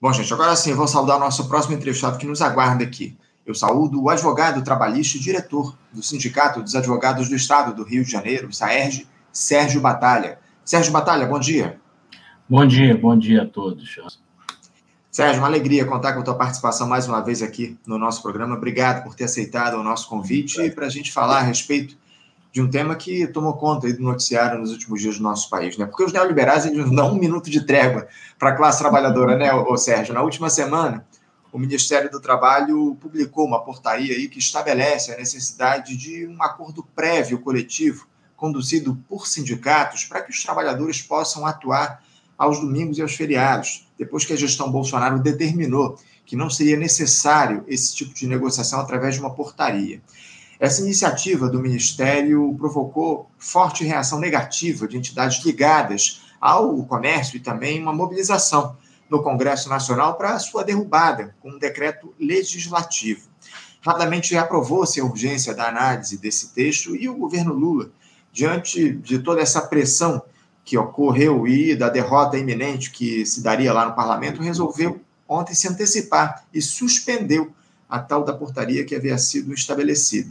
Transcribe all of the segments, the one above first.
Bom, gente, agora sim, vou saudar o nosso próximo entrevistado que nos aguarda aqui. Eu saúdo o advogado trabalhista e diretor do Sindicato dos Advogados do Estado do Rio de Janeiro, SAERJ, Sérgio Batalha. Sérgio Batalha, bom dia. Bom dia, bom dia a todos. Sérgio, uma alegria contar com a tua participação mais uma vez aqui no nosso programa. Obrigado por ter aceitado o nosso convite para a gente falar a respeito de um tema que tomou conta do noticiário nos últimos dias do nosso país, né? Porque os neoliberais eles não dão um minuto de trégua para a classe trabalhadora, né, ô, Sérgio? Na última semana, o Ministério do Trabalho publicou uma portaria aí que estabelece a necessidade de um acordo prévio coletivo conduzido por sindicatos para que os trabalhadores possam atuar aos domingos e aos feriados, depois que a gestão Bolsonaro determinou que não seria necessário esse tipo de negociação através de uma portaria. Essa iniciativa do Ministério provocou forte reação negativa de entidades ligadas ao comércio e também uma mobilização no Congresso Nacional para sua derrubada com um decreto legislativo. Rapidamente aprovou-se a urgência da análise desse texto e o governo Lula, diante de toda essa pressão que ocorreu e da derrota iminente que se daria lá no parlamento, resolveu ontem se antecipar e suspendeu a tal da portaria que havia sido estabelecida.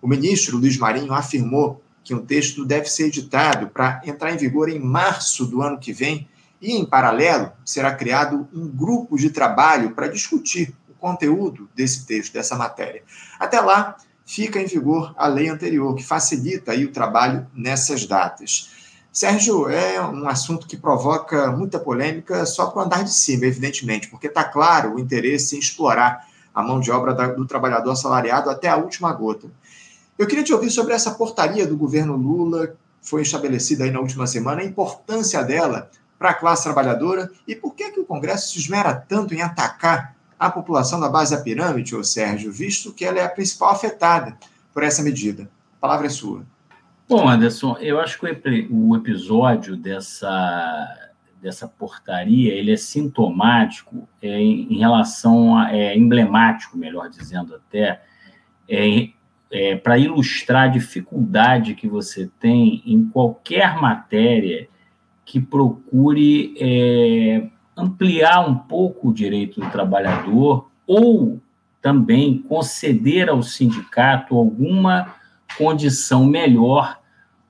O ministro Luiz Marinho afirmou que um texto deve ser editado para entrar em vigor em março do ano que vem e, em paralelo, será criado um grupo de trabalho para discutir o conteúdo desse texto, dessa matéria. Até lá, fica em vigor a lei anterior, que facilita aí o trabalho nessas datas. Sérgio, é um assunto que provoca muita polêmica só para o andar de cima, evidentemente, porque está claro o interesse em explorar a mão de obra do trabalhador assalariado até a última gota. Eu queria te ouvir sobre essa portaria do governo Lula, foi estabelecida aí na última semana, a importância dela para a classe trabalhadora e por que, que o Congresso se esmera tanto em atacar a população da base da pirâmide, ô Sérgio, visto que ela é a principal afetada por essa medida. A palavra é sua. Bom, Anderson, eu acho que o episódio dessa dessa portaria ele é sintomático é, em relação a, é emblemático, melhor dizendo até, é, é, para ilustrar a dificuldade que você tem em qualquer matéria que procure é, ampliar um pouco o direito do trabalhador ou também conceder ao sindicato alguma condição melhor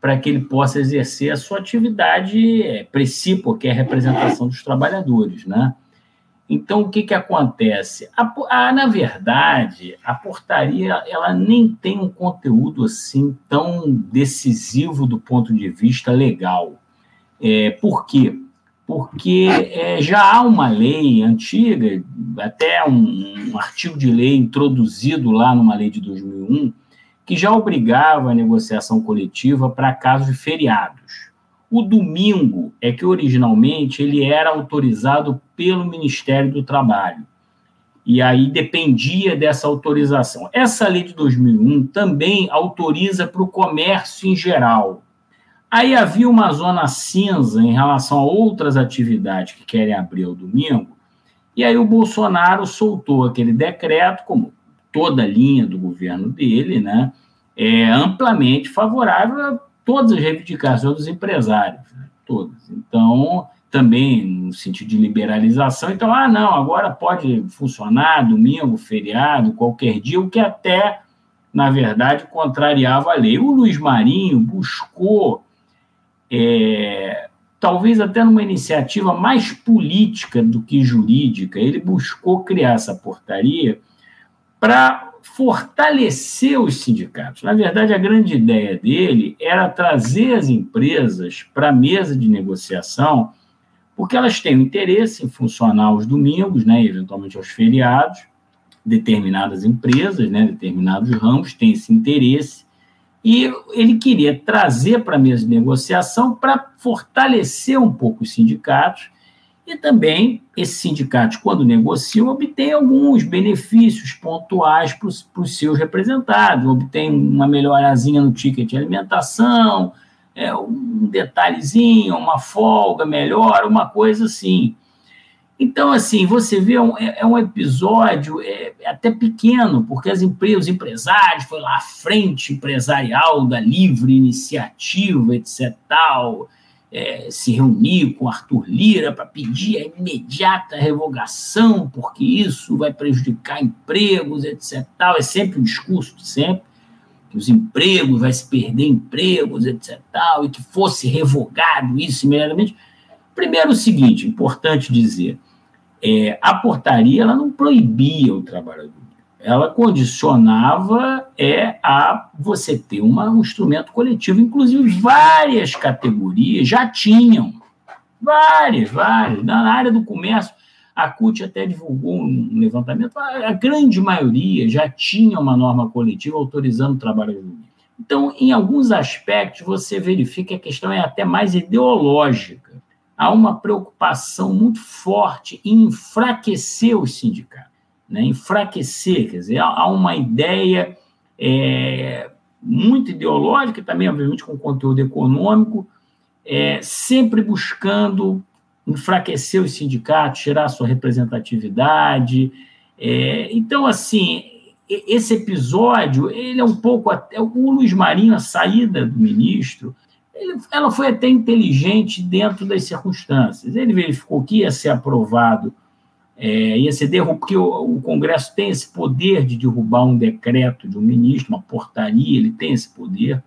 para que ele possa exercer a sua atividade é, precípua, que é a representação dos trabalhadores, né? Então, o que, que acontece? A, a, na verdade, a portaria ela nem tem um conteúdo assim tão decisivo do ponto de vista legal. É, por quê? Porque é, já há uma lei antiga, até um, um artigo de lei introduzido lá numa lei de 2001, que já obrigava a negociação coletiva para casos de feriados. O domingo é que originalmente ele era autorizado pelo Ministério do Trabalho. E aí dependia dessa autorização. Essa lei de 2001 também autoriza para o comércio em geral. Aí havia uma zona cinza em relação a outras atividades que querem abrir ao domingo. E aí o Bolsonaro soltou aquele decreto, como toda a linha do governo dele, né, é amplamente favorável todas as reivindicações dos empresários, né? todas. Então, também no sentido de liberalização, então, ah, não, agora pode funcionar domingo, feriado, qualquer dia, o que até, na verdade, contrariava a lei. O Luiz Marinho buscou, é, talvez até numa iniciativa mais política do que jurídica, ele buscou criar essa portaria para fortalecer os sindicatos. Na verdade, a grande ideia dele era trazer as empresas para a mesa de negociação, porque elas têm interesse em funcionar aos domingos, né, eventualmente aos feriados, determinadas empresas, né, determinados ramos têm esse interesse, e ele queria trazer para a mesa de negociação para fortalecer um pouco os sindicatos e também, esses sindicatos, quando negociam, obtêm alguns benefícios pontuais para os seus representados, obtêm uma melhorazinha no ticket de alimentação, é, um detalhezinho, uma folga melhor, uma coisa assim. Então, assim, você vê, um, é, é, um episódio é, é, até pequeno, porque as empresas, os empresários, foi lá à frente empresarial da livre iniciativa, etc. tal, é, se reunir com Arthur Lira para pedir a imediata revogação, porque isso vai prejudicar empregos, etc. Tal. É sempre o discurso, sempre, que os empregos, vai se perder empregos, etc. Tal, e que fosse revogado isso imediatamente. Primeiro, o seguinte, importante dizer, é, a portaria ela não proibia o trabalhador ela condicionava é a você ter uma, um instrumento coletivo. Inclusive, várias categorias já tinham, várias, várias. Na área do comércio, a CUT até divulgou um levantamento, a grande maioria já tinha uma norma coletiva autorizando o trabalho jurídico. Então, em alguns aspectos, você verifica que a questão é até mais ideológica. Há uma preocupação muito forte em enfraquecer os sindicatos né, enfraquecer, quer dizer, há uma ideia é, muito ideológica, também, obviamente, com conteúdo econômico, é, sempre buscando enfraquecer os sindicatos, tirar sua representatividade. É, então, assim, esse episódio, ele é um pouco até o Luiz Marinho, a saída do ministro, ele, ela foi até inteligente dentro das circunstâncias. Ele verificou que ia ser aprovado é, ia ser derrubado, porque o, o, Congresso tem esse poder de derrubar um decreto de um ministro, uma portaria, ele tem esse poder.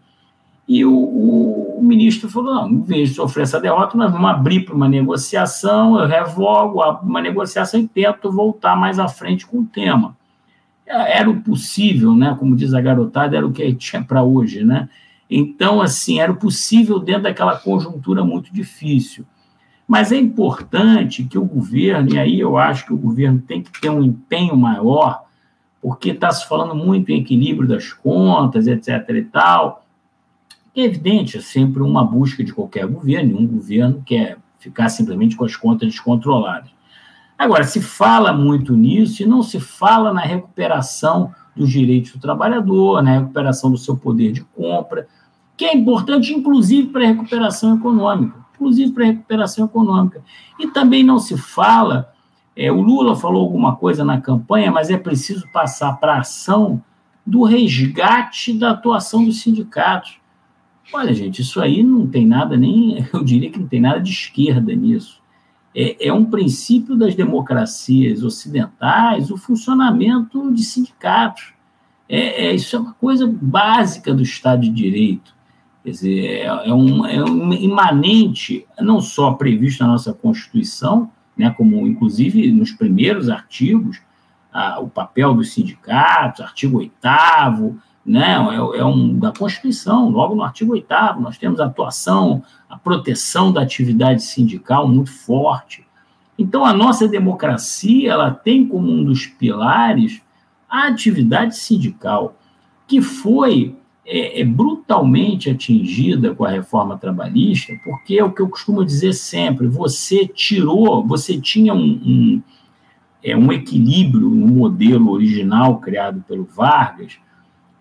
E o, o, o ministro falou: não, em vez de sofrer essa derrota, nós vamos abrir para uma negociação, eu revogo uma negociação e tento voltar mais à frente com o tema. É, era o possível, né? Como diz a garotada, era o que tinha para hoje, né? Então, assim, era o possível dentro daquela conjuntura muito difícil. Mas é importante que o governo, e aí eu acho que o governo tem que ter um empenho maior, porque está se falando muito em equilíbrio das contas, etc. e tal. É evidente, é sempre uma busca de qualquer governo, nenhum governo quer ficar simplesmente com as contas descontroladas. Agora, se fala muito nisso e não se fala na recuperação dos direitos do trabalhador, na recuperação do seu poder de compra, que é importante, inclusive, para a recuperação econômica inclusive para recuperação econômica. E também não se fala, é, o Lula falou alguma coisa na campanha, mas é preciso passar para a ação do resgate da atuação dos sindicatos. Olha, gente, isso aí não tem nada nem, eu diria que não tem nada de esquerda nisso. É, é um princípio das democracias ocidentais o funcionamento de sindicatos. É, é, isso é uma coisa básica do Estado de Direito. Quer dizer, é, é, um, é um imanente, não só previsto na nossa Constituição, né, como inclusive nos primeiros artigos, a, o papel dos sindicatos, artigo 8 né, é, é, um, da Constituição, logo no artigo 8 nós temos a atuação, a proteção da atividade sindical muito forte. Então, a nossa democracia ela tem como um dos pilares a atividade sindical, que foi é, é, brutalmente atingida com a reforma trabalhista, porque é o que eu costumo dizer sempre: você tirou, você tinha um, um, é, um equilíbrio no modelo original criado pelo Vargas,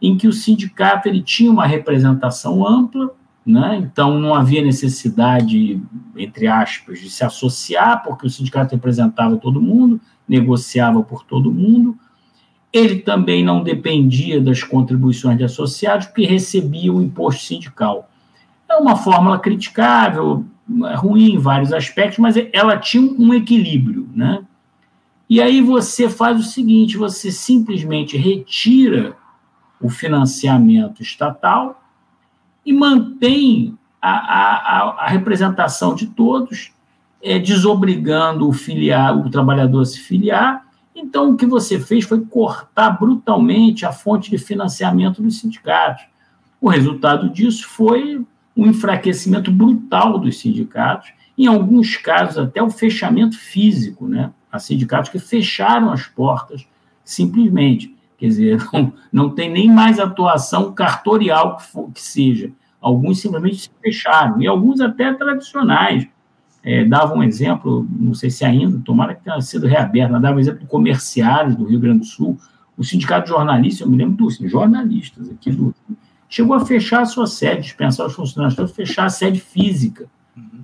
em que o sindicato ele tinha uma representação ampla, né? então não havia necessidade, entre aspas, de se associar, porque o sindicato representava todo mundo, negociava por todo mundo ele também não dependia das contribuições de associados, porque recebia o imposto sindical. É uma fórmula criticável, é ruim em vários aspectos, mas ela tinha um equilíbrio, né? E aí você faz o seguinte: você simplesmente retira o financiamento estatal e mantém a, a, a representação de todos, é, desobrigando o, filiar, o trabalhador a se filiar então, o que você fez foi cortar brutalmente a fonte de financiamento dos sindicatos. O resultado disso foi um enfraquecimento brutal dos sindicatos, em alguns casos até o fechamento físico, né? Há sindicatos que fecharam as portas simplesmente. Quer dizer, não, não tem nem mais atuação cartorial que, for, que seja. Alguns simplesmente se fecharam, e alguns até tradicionais, é, dava um exemplo, não sei se ainda, tomara que tenha sido reaberto, mas dava um exemplo comerciários do Rio Grande do Sul, o sindicato de jornalistas, eu me lembro dos jornalistas aqui do chegou a fechar a sua sede, dispensar os funcionários todos, fechar a sede física.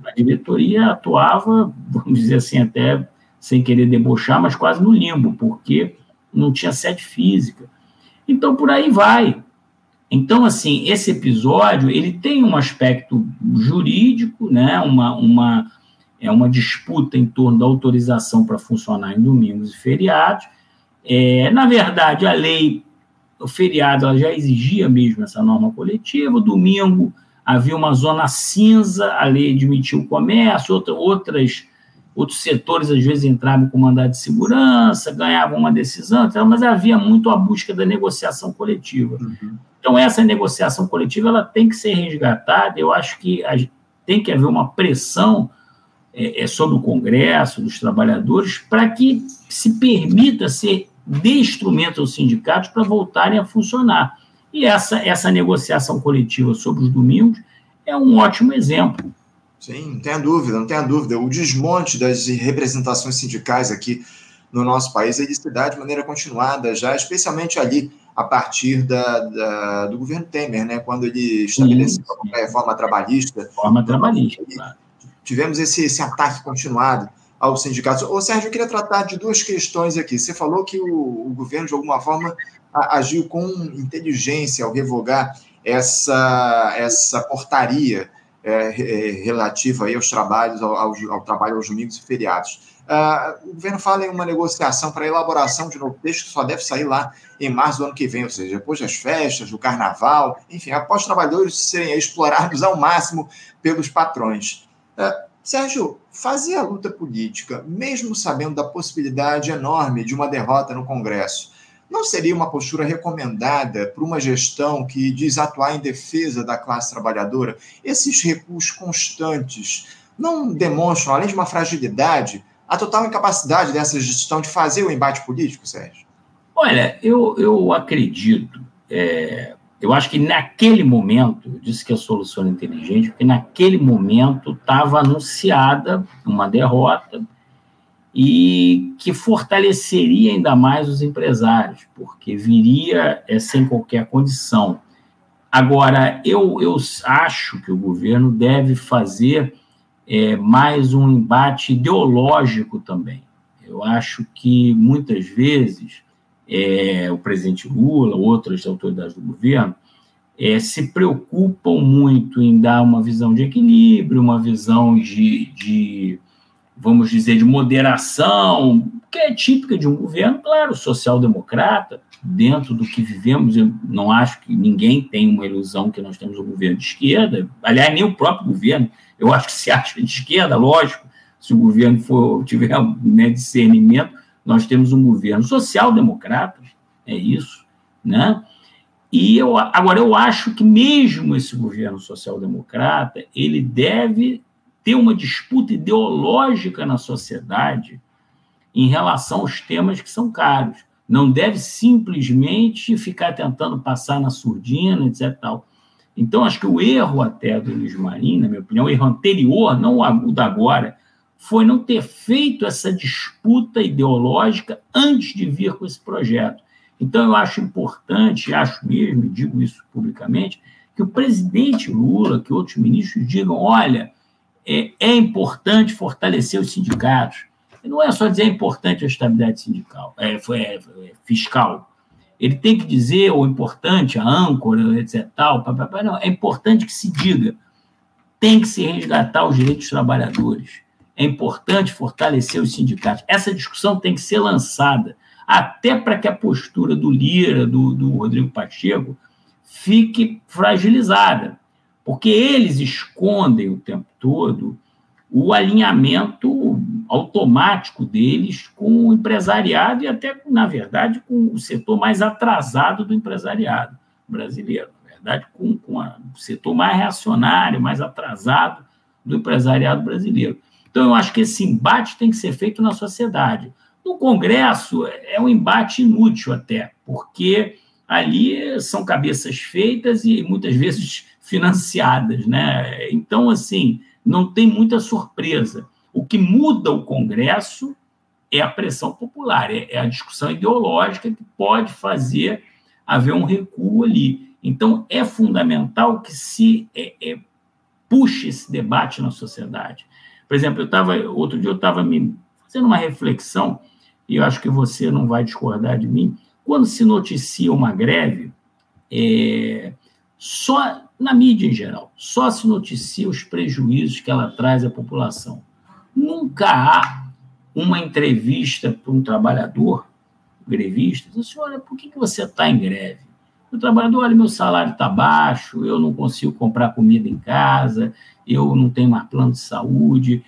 A diretoria atuava, vamos dizer assim, até sem querer debochar, mas quase no limbo, porque não tinha sede física. Então, por aí vai. Então, assim, esse episódio ele tem um aspecto jurídico, né? uma, uma, é uma disputa em torno da autorização para funcionar em domingos e feriados. É, na verdade, a lei, o feriado, ela já exigia mesmo essa norma coletiva. O domingo havia uma zona cinza, a lei admitiu o comércio, outra, outras, outros setores às vezes entravam com mandado de segurança, ganhavam uma decisão, mas havia muito a busca da negociação coletiva. Uhum. Então, essa negociação coletiva ela tem que ser resgatada. Eu acho que a, tem que haver uma pressão é, é, sobre o Congresso, dos trabalhadores, para que se permita ser de instrumento aos sindicatos para voltarem a funcionar. E essa, essa negociação coletiva sobre os domingos é um ótimo exemplo. Sim, não tenha dúvida, não tenha dúvida. O desmonte das representações sindicais aqui no nosso país ele se dá de maneira continuada, já especialmente ali a partir da, da, do governo Temer, né, quando ele estabeleceu a reforma trabalhista. Reforma trabalhista, claro. Tivemos esse, esse ataque continuado aos sindicatos. Ô, Sérgio, eu queria tratar de duas questões aqui. Você falou que o, o governo, de alguma forma, a, agiu com inteligência ao revogar essa, essa portaria é, relativa aí aos trabalhos, ao, ao, trabalho aos domingos e feriados. Uh, o governo fala em uma negociação para elaboração de novo texto que só deve sair lá em março do ano que vem, ou seja, depois das festas, do carnaval, enfim, após os trabalhadores serem explorados ao máximo pelos patrões. Uh, Sérgio, fazer a luta política, mesmo sabendo da possibilidade enorme de uma derrota no Congresso, não seria uma postura recomendada para uma gestão que diz atuar em defesa da classe trabalhadora? Esses recuos constantes não demonstram, além de uma fragilidade, a total incapacidade dessa gestão de fazer o embate político, Sérgio? Olha, eu, eu acredito, é, eu acho que naquele momento, eu disse que a solução era inteligente, porque naquele momento estava anunciada uma derrota e que fortaleceria ainda mais os empresários, porque viria é, sem qualquer condição. Agora, eu, eu acho que o governo deve fazer é, mais um embate ideológico também. Eu acho que muitas vezes é, o presidente Lula, outras autoridades do governo, é, se preocupam muito em dar uma visão de equilíbrio, uma visão de, de, vamos dizer, de moderação, que é típica de um governo, claro, social-democrata, dentro do que vivemos, eu não acho que ninguém tem uma ilusão que nós temos um governo de esquerda, aliás, nem o próprio governo, eu acho que se acha de esquerda, lógico, se o governo for, tiver né, discernimento, nós temos um governo social-democrata, é isso, né? E eu, agora, eu acho que mesmo esse governo social-democrata, ele deve ter uma disputa ideológica na sociedade em relação aos temas que são caros. Não deve simplesmente ficar tentando passar na surdina, etc. Tal. Então, acho que o erro até do Luiz Marinho, na minha opinião, o erro anterior, não o da agora, foi não ter feito essa disputa ideológica antes de vir com esse projeto. Então, eu acho importante, acho mesmo, e digo isso publicamente, que o presidente Lula, que outros ministros digam: olha, é, é importante fortalecer os sindicatos. Não é só dizer é importante a estabilidade sindical, é, foi, é, é fiscal ele tem que dizer o importante, a âncora, etc. Tal, não, é importante que se diga. Tem que se resgatar os direitos dos trabalhadores. É importante fortalecer os sindicatos. Essa discussão tem que ser lançada, até para que a postura do Lira, do, do Rodrigo Pacheco, fique fragilizada. Porque eles escondem o tempo todo o alinhamento automático deles com o empresariado e até, na verdade, com o setor mais atrasado do empresariado brasileiro. Na verdade, com, com a, o setor mais reacionário, mais atrasado do empresariado brasileiro. Então, eu acho que esse embate tem que ser feito na sociedade. No Congresso, é um embate inútil até, porque ali são cabeças feitas e muitas vezes financiadas. Né? Então, assim, não tem muita surpresa. O que muda o Congresso é a pressão popular, é, é a discussão ideológica que pode fazer haver um recuo ali. Então, é fundamental que se é, é, puxe esse debate na sociedade. Por exemplo, eu estava outro dia eu estava me fazendo uma reflexão e eu acho que você não vai discordar de mim. Quando se noticia uma greve, é, só na mídia em geral, só se noticia os prejuízos que ela traz à população. Nunca há uma entrevista para um trabalhador grevista, diz assim, olha, por que, que você está em greve? O trabalhador, olha, meu salário está baixo, eu não consigo comprar comida em casa, eu não tenho mais plano de saúde.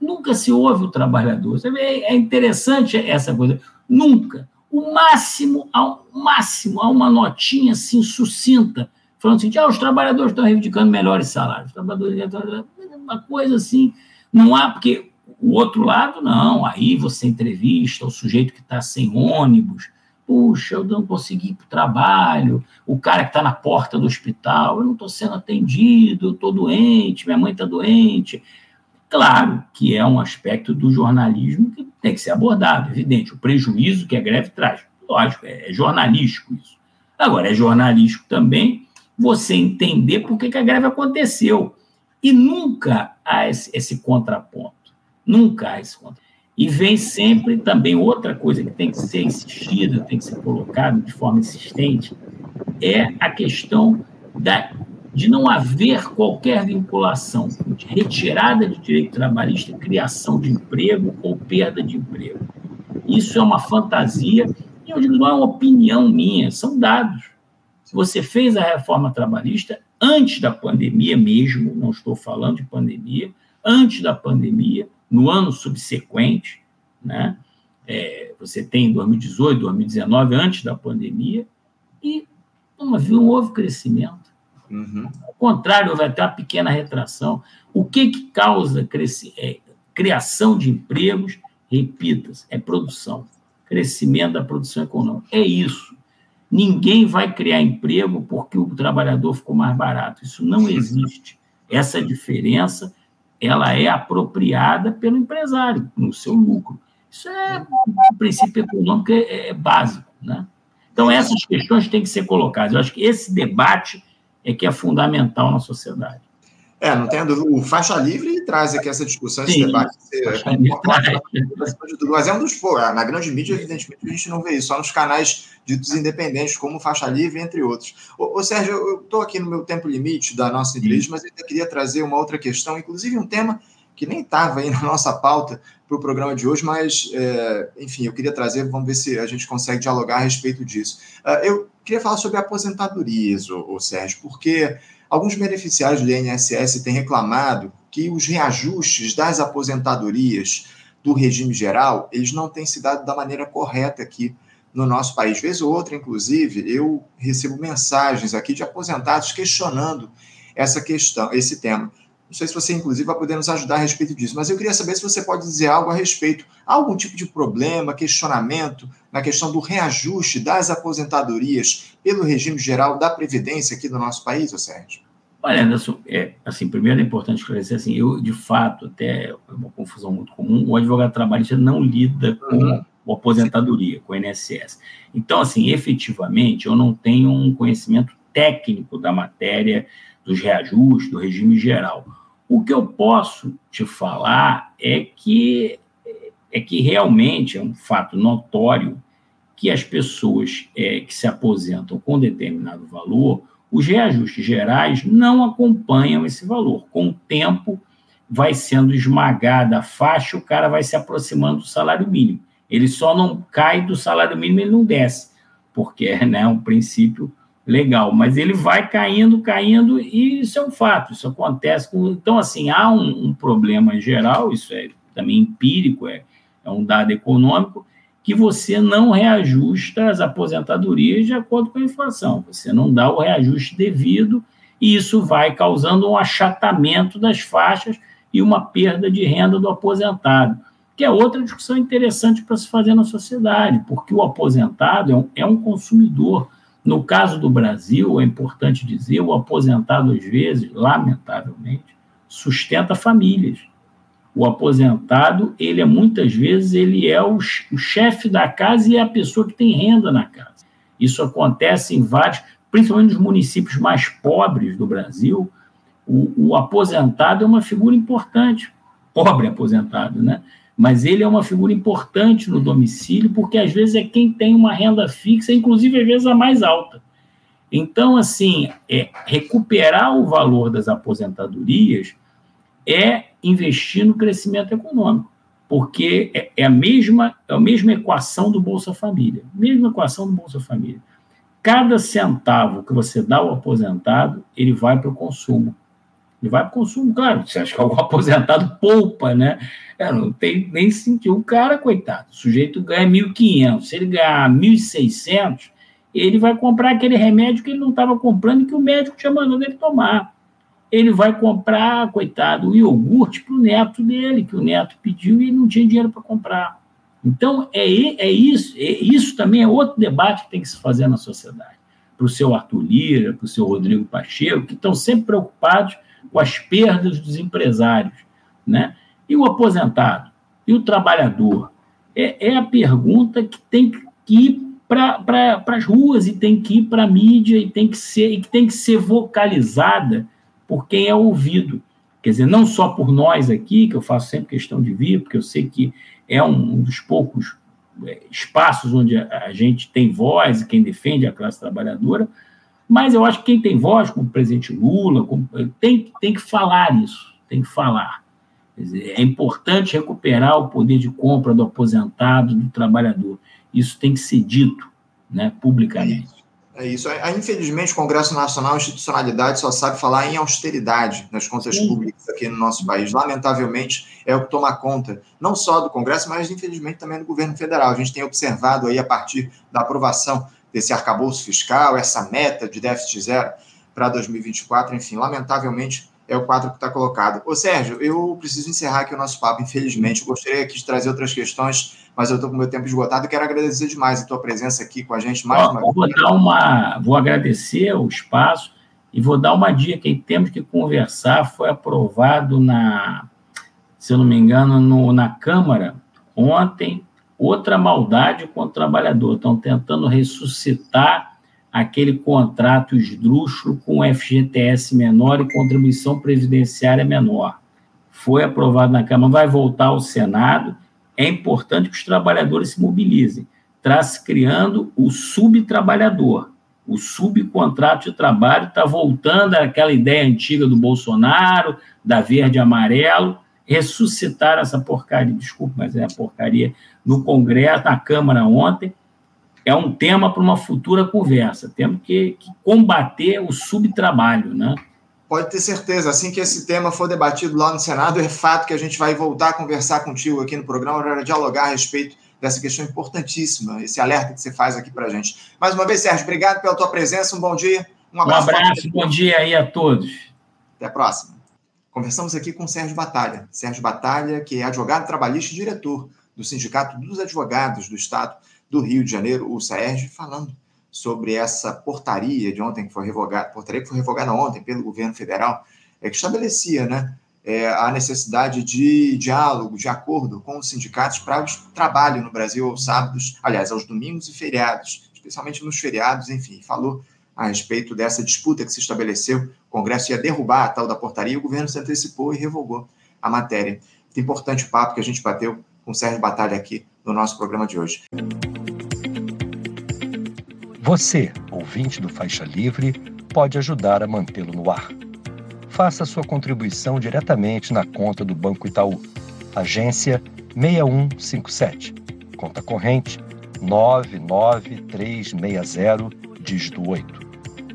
Nunca se ouve o trabalhador. É interessante essa coisa. Nunca. O máximo, ao máximo, há uma notinha assim sucinta, falando assim: ah, os trabalhadores estão reivindicando melhores salários. Os trabalhadores uma coisa assim. Não há, porque o outro lado, não. Aí você entrevista o sujeito que está sem ônibus. Puxa, eu não consegui ir para o trabalho. O cara que está na porta do hospital, eu não estou sendo atendido, estou doente, minha mãe está doente. Claro que é um aspecto do jornalismo que tem que ser abordado, evidente. O prejuízo que a greve traz. Lógico, é, é jornalístico isso. Agora, é jornalístico também você entender por que, que a greve aconteceu. E nunca há esse, esse contraponto. Nunca há esse contraponto. E vem sempre também outra coisa que tem que ser insistida, tem que ser colocada de forma insistente, é a questão da de não haver qualquer vinculação de retirada de direito trabalhista, criação de emprego ou perda de emprego. Isso é uma fantasia, e eu digo, não é uma opinião minha, são dados. Se você fez a reforma trabalhista antes da pandemia mesmo, não estou falando de pandemia, antes da pandemia, no ano subsequente, né? É, você tem 2018, 2019, antes da pandemia, e não, não houve crescimento. Uhum. Ao contrário, houve até uma pequena retração. O que, que causa é, criação de empregos? Repita-se, é produção. Crescimento da produção econômica. É isso. Ninguém vai criar emprego porque o trabalhador ficou mais barato. Isso não existe. Essa diferença ela é apropriada pelo empresário, no seu lucro. Isso é um princípio econômico é, é básico. Né? Então, essas questões têm que ser colocadas. Eu acho que esse debate é que é fundamental na sociedade. É, não tem dúvida. O Faixa Livre traz aqui essa discussão, esse Sim, debate. mas é um dos. Pô, na grande mídia, evidentemente, a gente não vê isso, só nos canais ditos independentes, como Faixa Livre, entre outros. Ô, ô Sérgio, eu estou aqui no meu tempo limite da nossa entrevista, mas eu ainda queria trazer uma outra questão, inclusive um tema que nem estava aí na nossa pauta para o programa de hoje, mas, é, enfim, eu queria trazer, vamos ver se a gente consegue dialogar a respeito disso. Uh, eu queria falar sobre aposentadorias, ô, ô Sérgio, porque alguns beneficiários do INSS têm reclamado que os reajustes das aposentadorias do regime geral, eles não têm se dado da maneira correta aqui no nosso país. Vez ou outra, inclusive, eu recebo mensagens aqui de aposentados questionando essa questão, esse tema. Não sei se você, inclusive, vai poder nos ajudar a respeito disso, mas eu queria saber se você pode dizer algo a respeito. Há algum tipo de problema, questionamento na questão do reajuste das aposentadorias pelo regime geral da Previdência aqui no nosso país, ô Sérgio? Olha, Anderson, é, assim, primeiro é importante esclarecer, assim, eu, de fato, até é uma confusão muito comum, o advogado trabalhista não lida com uhum. a aposentadoria, com o INSS. Então, assim, efetivamente, eu não tenho um conhecimento técnico da matéria dos reajustes, do regime geral. O que eu posso te falar é que é que realmente é um fato notório que as pessoas é, que se aposentam com determinado valor, os reajustes gerais não acompanham esse valor. Com o tempo, vai sendo esmagada a faixa, o cara vai se aproximando do salário mínimo. Ele só não cai do salário mínimo, ele não desce, porque é né, um princípio legal, mas ele vai caindo, caindo, e isso é um fato, isso acontece. Com, então, assim, há um, um problema geral, isso é também empírico, é, é um dado econômico, que você não reajusta as aposentadorias de acordo com a inflação, você não dá o reajuste devido, e isso vai causando um achatamento das faixas e uma perda de renda do aposentado, que é outra discussão interessante para se fazer na sociedade, porque o aposentado é um, é um consumidor no caso do Brasil, é importante dizer, o aposentado, às vezes, lamentavelmente, sustenta famílias. O aposentado, ele é muitas vezes, ele é o, chefe da casa e é a pessoa que tem renda na casa. Isso acontece em vários, principalmente nos municípios mais pobres do Brasil, o, o aposentado é uma figura importante, pobre aposentado, né? Mas ele é uma figura importante no domicílio, porque às vezes é quem tem uma renda fixa, inclusive às vezes a mais alta. Então, assim, é, recuperar o valor das aposentadorias é investir no crescimento econômico, porque é, é a mesma é a mesma equação do Bolsa Família, mesma equação do Bolsa Família. Cada centavo que você dá ao aposentado, ele vai para o consumo. Ele vai para o consumo, claro. Você acha que algum aposentado poupa, né? É, não tem nem sentido. O cara, coitado, o sujeito ganha 1.500. Se ele ganhar 1.600, ele vai comprar aquele remédio que ele não estava comprando e que o médico tinha mandado ele tomar. Ele vai comprar, coitado, o iogurte para o neto dele, que o neto pediu e ele não tinha dinheiro para comprar. Então, é, é isso. É, isso também é outro debate que tem que se fazer na sociedade. Para o seu Arthur Lira, para o seu Rodrigo Pacheco, que estão sempre preocupados com as perdas dos empresários. Né? E o aposentado? E o trabalhador? É, é a pergunta que tem que ir para as ruas e tem que ir para a mídia e tem que ser e tem que ser vocalizada por quem é ouvido. Quer dizer, não só por nós aqui, que eu faço sempre questão de vir, porque eu sei que é um dos poucos é, espaços onde a gente tem voz e quem defende a classe trabalhadora, mas eu acho que quem tem voz, como o presidente Lula, tem, tem que falar isso, tem que falar. Dizer, é importante recuperar o poder de compra do aposentado, do trabalhador. Isso tem que ser dito né, publicamente. É isso. É, infelizmente, o Congresso Nacional, a institucionalidade, só sabe falar em austeridade nas contas Sim. públicas aqui no nosso país. Lamentavelmente, é o que toma conta, não só do Congresso, mas, infelizmente, também do governo federal. A gente tem observado aí, a partir da aprovação desse arcabouço fiscal, essa meta de déficit zero para 2024, enfim, lamentavelmente, é o quadro que está colocado. Ô, Sérgio, eu preciso encerrar aqui o nosso papo, infelizmente. Eu gostaria aqui de trazer outras questões, mas eu estou com o meu tempo esgotado e quero agradecer demais a tua presença aqui com a gente mais uma vez. Vou, dar uma, vou agradecer o espaço e vou dar uma dica que temos que conversar. Foi aprovado na, se eu não me engano, no, na Câmara ontem, outra maldade contra o trabalhador. Estão tentando ressuscitar aquele contrato esdrúxulo com FGTS menor e contribuição previdenciária menor. Foi aprovado na Câmara, vai voltar ao Senado. É importante que os trabalhadores se mobilizem. Se criando o subtrabalhador. O subcontrato de trabalho está voltando àquela ideia antiga do Bolsonaro, da verde e amarelo, ressuscitar essa porcaria, desculpa, mas é a porcaria, no Congresso, na Câmara ontem, é um tema para uma futura conversa. Temos que, que, combater o subtrabalho, né? Pode ter certeza. Assim que esse tema for debatido lá no Senado, é fato que a gente vai voltar a conversar contigo aqui no programa para dialogar a respeito dessa questão importantíssima, esse alerta que você faz aqui para a gente. Mais uma vez, Sérgio, obrigado pela tua presença. Um bom dia. Um abraço. Um abraço, bom dia aí a todos. Até a próxima. Conversamos aqui com Sérgio Batalha. Sérgio Batalha, que é advogado trabalhista e diretor do Sindicato dos Advogados do Estado do Rio de Janeiro, o SAERJ, falando sobre essa portaria de ontem que foi revogada, portaria que foi revogada ontem pelo governo federal, é, que estabelecia né, é, a necessidade de diálogo, de acordo com os sindicatos para o trabalho no Brasil aos sábados, aliás, aos domingos e feriados, especialmente nos feriados, enfim, falou a respeito dessa disputa que se estabeleceu. O Congresso ia derrubar a tal da portaria, o governo se antecipou e revogou a matéria. É importante papo que a gente bateu com o Sérgio Batalha aqui no nosso programa de hoje. Você, ouvinte do Faixa Livre, pode ajudar a mantê-lo no ar. Faça sua contribuição diretamente na conta do Banco Itaú, agência 6157, conta corrente 99360, dígito 8.